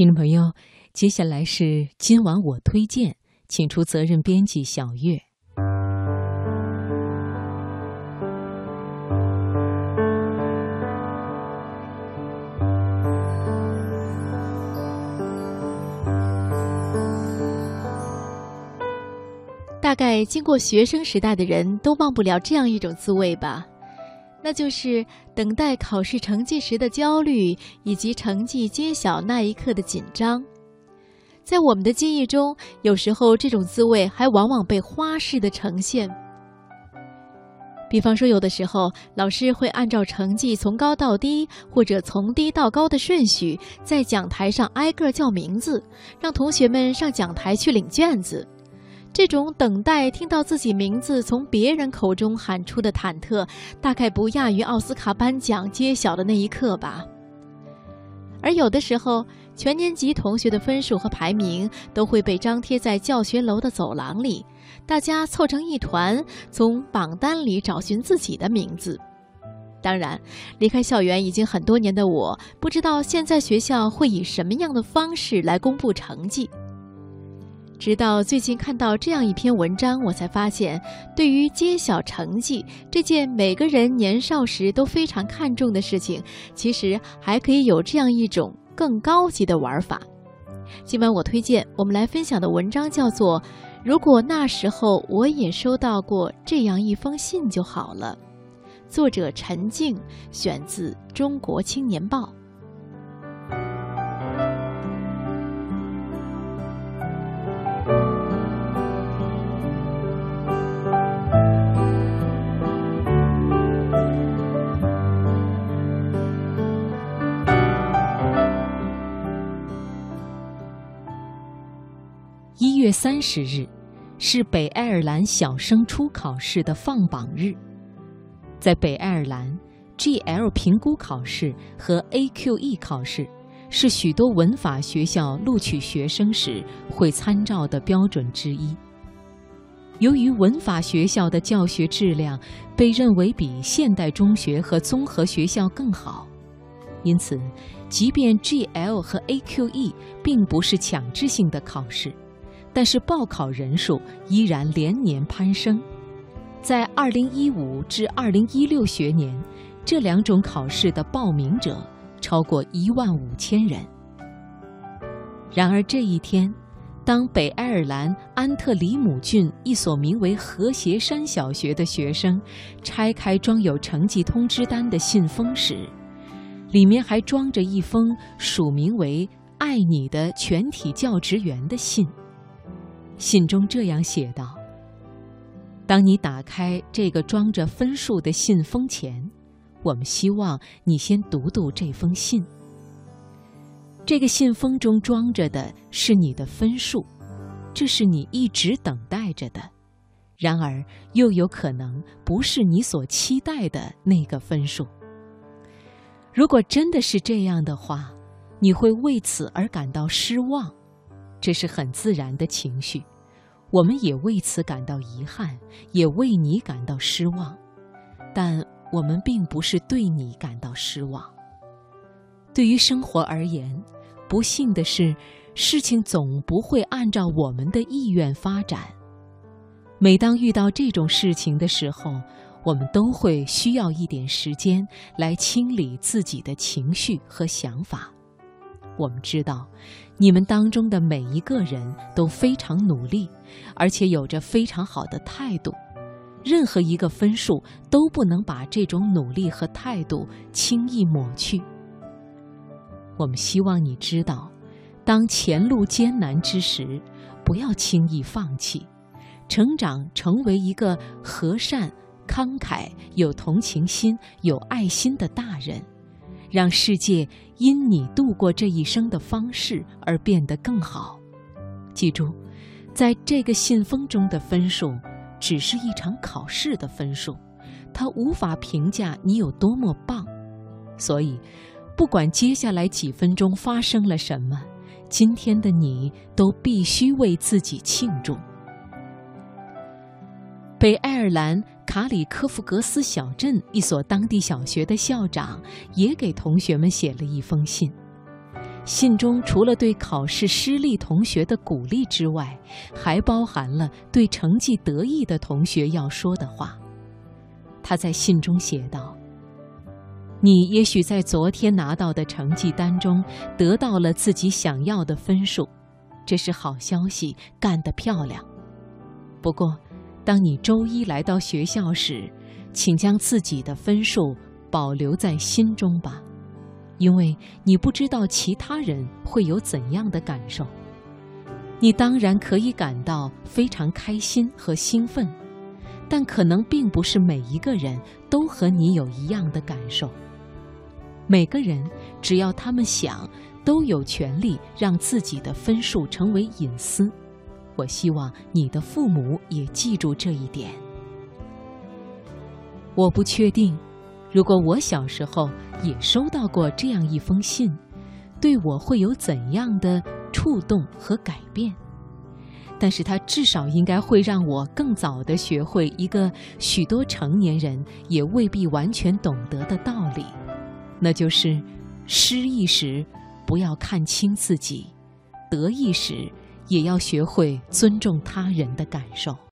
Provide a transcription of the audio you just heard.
听众朋友，接下来是今晚我推荐，请出责任编辑小月。大概经过学生时代的人都忘不了这样一种滋味吧，那就是等待考试成绩时的焦虑，以及成绩揭晓那一刻的紧张。在我们的记忆中，有时候这种滋味还往往被花式的呈现。比方说，有的时候老师会按照成绩从高到低，或者从低到高的顺序，在讲台上挨个叫名字，让同学们上讲台去领卷子。这种等待听到自己名字从别人口中喊出的忐忑，大概不亚于奥斯卡颁奖揭晓的那一刻吧。而有的时候，全年级同学的分数和排名都会被张贴在教学楼的走廊里，大家凑成一团，从榜单里找寻自己的名字。当然，离开校园已经很多年的我，不知道现在学校会以什么样的方式来公布成绩。直到最近看到这样一篇文章，我才发现，对于揭晓成绩这件每个人年少时都非常看重的事情，其实还可以有这样一种更高级的玩法。今晚我推荐我们来分享的文章叫做《如果那时候我也收到过这样一封信就好了》，作者陈静，选自《中国青年报》。月三十日是北爱尔兰小升初考试的放榜日。在北爱尔兰，GL 评估考试和 AQE 考试是许多文法学校录取学生时会参照的标准之一。由于文法学校的教学质量被认为比现代中学和综合学校更好，因此，即便 GL 和 AQE 并不是强制性的考试。但是报考人数依然连年攀升，在2015至2016学年，这两种考试的报名者超过1万五千人。然而这一天，当北爱尔兰安特里姆郡一所名为和谐山小学的学生拆开装有成绩通知单的信封时，里面还装着一封署名为“爱你的全体教职员”的信。信中这样写道：“当你打开这个装着分数的信封前，我们希望你先读读这封信。这个信封中装着的是你的分数，这是你一直等待着的。然而，又有可能不是你所期待的那个分数。如果真的是这样的话，你会为此而感到失望。”这是很自然的情绪，我们也为此感到遗憾，也为你感到失望，但我们并不是对你感到失望。对于生活而言，不幸的是，事情总不会按照我们的意愿发展。每当遇到这种事情的时候，我们都会需要一点时间来清理自己的情绪和想法。我们知道，你们当中的每一个人都非常努力，而且有着非常好的态度。任何一个分数都不能把这种努力和态度轻易抹去。我们希望你知道，当前路艰难之时，不要轻易放弃。成长成为一个和善、慷慨、有同情心、有爱心的大人。让世界因你度过这一生的方式而变得更好。记住，在这个信封中的分数，只是一场考试的分数，它无法评价你有多么棒。所以，不管接下来几分钟发生了什么，今天的你都必须为自己庆祝。北爱尔兰卡里科夫格斯小镇一所当地小学的校长也给同学们写了一封信。信中除了对考试失利同学的鼓励之外，还包含了对成绩得意的同学要说的话。他在信中写道：“你也许在昨天拿到的成绩单中得到了自己想要的分数，这是好消息，干得漂亮。不过，当你周一来到学校时，请将自己的分数保留在心中吧。”因为你不知道其他人会有怎样的感受，你当然可以感到非常开心和兴奋，但可能并不是每一个人都和你有一样的感受。每个人只要他们想，都有权利让自己的分数成为隐私。我希望你的父母也记住这一点。我不确定。如果我小时候也收到过这样一封信，对我会有怎样的触动和改变？但是它至少应该会让我更早地学会一个许多成年人也未必完全懂得的道理，那就是失意时不要看清自己，得意时也要学会尊重他人的感受。